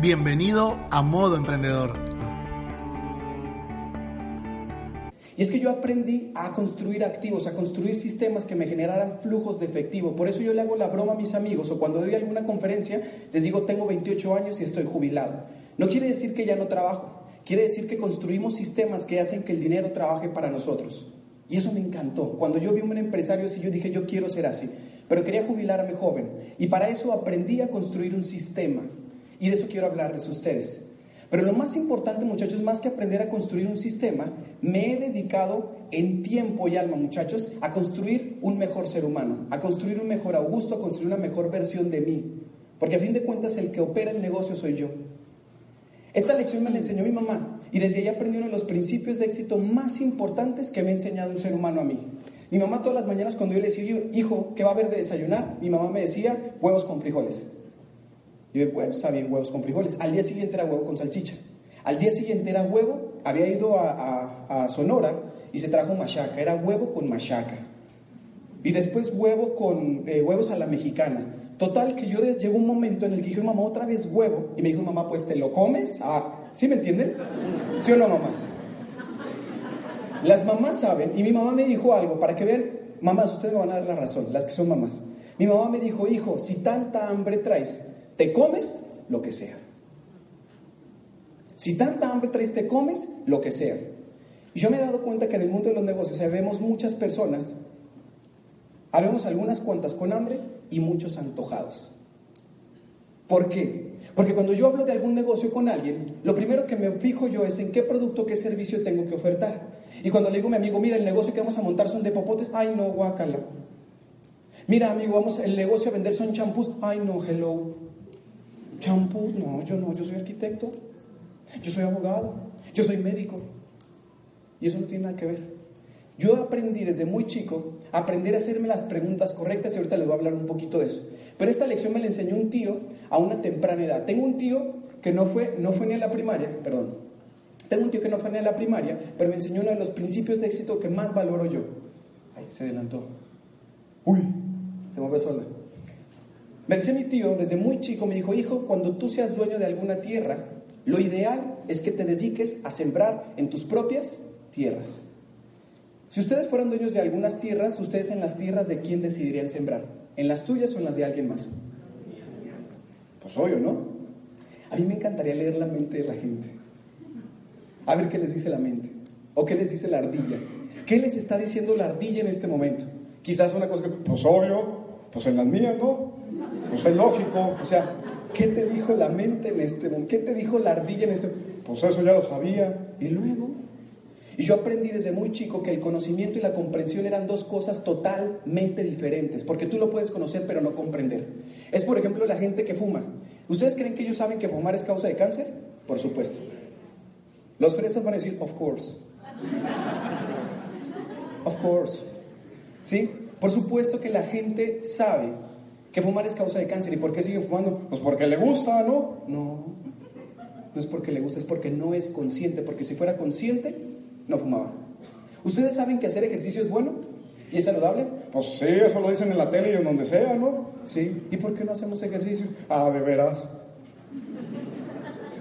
Bienvenido a Modo Emprendedor. Y es que yo aprendí a construir activos, a construir sistemas que me generaran flujos de efectivo. Por eso yo le hago la broma a mis amigos o cuando doy alguna conferencia les digo tengo 28 años y estoy jubilado. No quiere decir que ya no trabajo, quiere decir que construimos sistemas que hacen que el dinero trabaje para nosotros. Y eso me encantó. Cuando yo vi un empresario así, yo dije yo quiero ser así. Pero quería jubilarme joven. Y para eso aprendí a construir un sistema. Y de eso quiero hablarles a ustedes. Pero lo más importante, muchachos, más que aprender a construir un sistema, me he dedicado en tiempo y alma, muchachos, a construir un mejor ser humano, a construir un mejor Augusto, a construir una mejor versión de mí. Porque a fin de cuentas el que opera el negocio soy yo. Esta lección me la enseñó mi mamá y desde ahí aprendí uno de los principios de éxito más importantes que me ha enseñado un ser humano a mí. Mi mamá todas las mañanas cuando yo le decía, hijo, ¿qué va a haber de desayunar? Mi mamá me decía, huevos con frijoles. Yo, bueno, está bien, huevos con frijoles. Al día siguiente era huevo con salchicha. Al día siguiente era huevo, había ido a, Sonora y se trajo machaca, era huevo con machaca. Y después huevo con eh, huevos a la mexicana. Total, que yo llegó un momento en el que dije, mamá, otra vez huevo. Y me dijo, mamá, pues te lo comes. Ah, ¿sí me entienden? ¿Sí o no, mamás? Las mamás saben, y mi mamá me dijo algo, para que vean, mamás, ustedes me van a dar la razón, las que son mamás. Mi mamá me dijo, hijo, si tanta hambre traes, te comes lo que sea. Si tanta hambre traes, te comes lo que sea. Yo me he dado cuenta que en el mundo de los negocios vemos muchas personas, habemos algunas cuantas con hambre y muchos antojados. ¿Por qué? Porque cuando yo hablo de algún negocio con alguien, lo primero que me fijo yo es en qué producto, qué servicio tengo que ofertar. Y cuando le digo a mi amigo, mira, el negocio que vamos a montar son de popotes, ay no, guácala. Mira, amigo, vamos, el negocio a vender son champús, ay no, hello. Champús, no, yo no, yo soy arquitecto, yo soy abogado, yo soy médico. Y eso no tiene nada que ver. Yo aprendí desde muy chico a aprender a hacerme las preguntas correctas y ahorita les voy a hablar un poquito de eso. Pero esta lección me la enseñó un tío a una temprana edad. Tengo un tío que no fue, no fue ni a la primaria, perdón. Tengo un tío que no fue ni a la primaria, pero me enseñó uno de los principios de éxito que más valoro yo. Ay, se adelantó. Uy, se movió sola. Me dice mi tío, desde muy chico, me dijo, hijo, cuando tú seas dueño de alguna tierra, lo ideal es que te dediques a sembrar en tus propias tierras. Si ustedes fueran dueños de algunas tierras, ustedes en las tierras de quién decidirían sembrar? ¿En las tuyas o en las de alguien más? Pues obvio, ¿no? A mí me encantaría leer la mente de la gente. A ver qué les dice la mente. O qué les dice la ardilla. ¿Qué les está diciendo la ardilla en este momento? Quizás una cosa que, pues obvio, pues en las mías, ¿no? Pues es lógico. O sea, ¿qué te dijo la mente en este momento? ¿Qué te dijo la ardilla en este? Pues eso ya lo sabía. Y luego, y yo aprendí desde muy chico que el conocimiento y la comprensión eran dos cosas totalmente diferentes, porque tú lo puedes conocer pero no comprender. Es por ejemplo la gente que fuma. ¿Ustedes creen que ellos saben que fumar es causa de cáncer? Por supuesto. Los fresas van a decir, of course. Of course. ¿Sí? Por supuesto que la gente sabe que fumar es causa de cáncer. ¿Y por qué sigue fumando? Pues porque le gusta, ¿no? No. No es porque le gusta, es porque no es consciente. Porque si fuera consciente, no fumaba. ¿Ustedes saben que hacer ejercicio es bueno? ¿Y es saludable? Pues sí, eso lo dicen en la tele y en donde sea, ¿no? Sí. ¿Y por qué no hacemos ejercicio? Ah, de veras.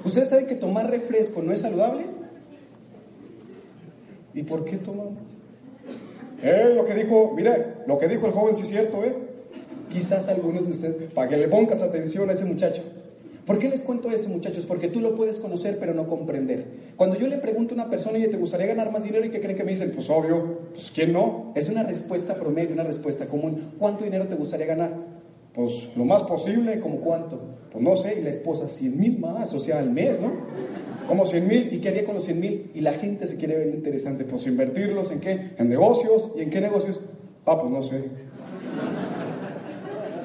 ¿Ustedes saben que tomar refresco no es saludable? ¿Y por qué tomamos? Eh, lo que dijo, mire, lo que dijo el joven sí es cierto, ¿eh? Quizás algunos de ustedes, para que le pongas atención a ese muchacho. ¿Por qué les cuento esto, muchachos? Porque tú lo puedes conocer, pero no comprender. Cuando yo le pregunto a una persona, y ¿te gustaría ganar más dinero? ¿Y qué creen que me dicen? Pues obvio, pues ¿quién no? Es una respuesta promedio, una respuesta común. ¿Cuánto dinero te gustaría ganar? Pues lo más posible, ¿como cuánto? Pues no sé, y la esposa, 100 mil más, o sea, al mes, ¿no? Como 100 mil, ¿y qué haría con los 100 mil? Y la gente se quiere ver interesante, pues invertirlos en qué? En negocios, ¿y en qué negocios? Ah, pues no sé.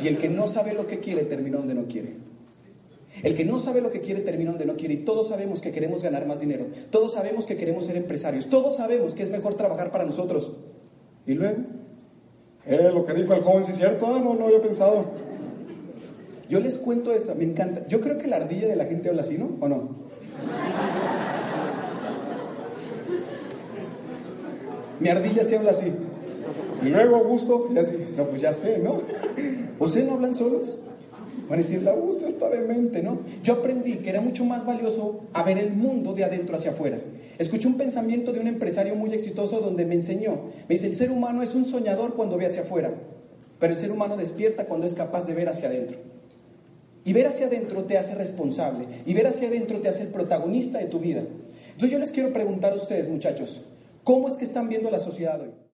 Y el que no sabe lo que quiere termina donde no quiere. El que no sabe lo que quiere termina donde no quiere. Y todos sabemos que queremos ganar más dinero. Todos sabemos que queremos ser empresarios. Todos sabemos que es mejor trabajar para nosotros. Y luego, eh, lo que dijo el joven, si es cierto, ah, no, no había pensado. Yo les cuento eso, me encanta. Yo creo que la ardilla de la gente habla así, ¿no? ¿O no? Mi ardilla sí habla así. Y luego, gusto, y así. No, pues ya sé, ¿no? ¿Ustedes no hablan solos? Van a decir, la usa está demente, ¿no? Yo aprendí que era mucho más valioso a ver el mundo de adentro hacia afuera. Escuché un pensamiento de un empresario muy exitoso donde me enseñó, me dice, el ser humano es un soñador cuando ve hacia afuera, pero el ser humano despierta cuando es capaz de ver hacia adentro. Y ver hacia adentro te hace responsable, y ver hacia adentro te hace el protagonista de tu vida. Entonces yo les quiero preguntar a ustedes, muchachos, ¿cómo es que están viendo la sociedad hoy?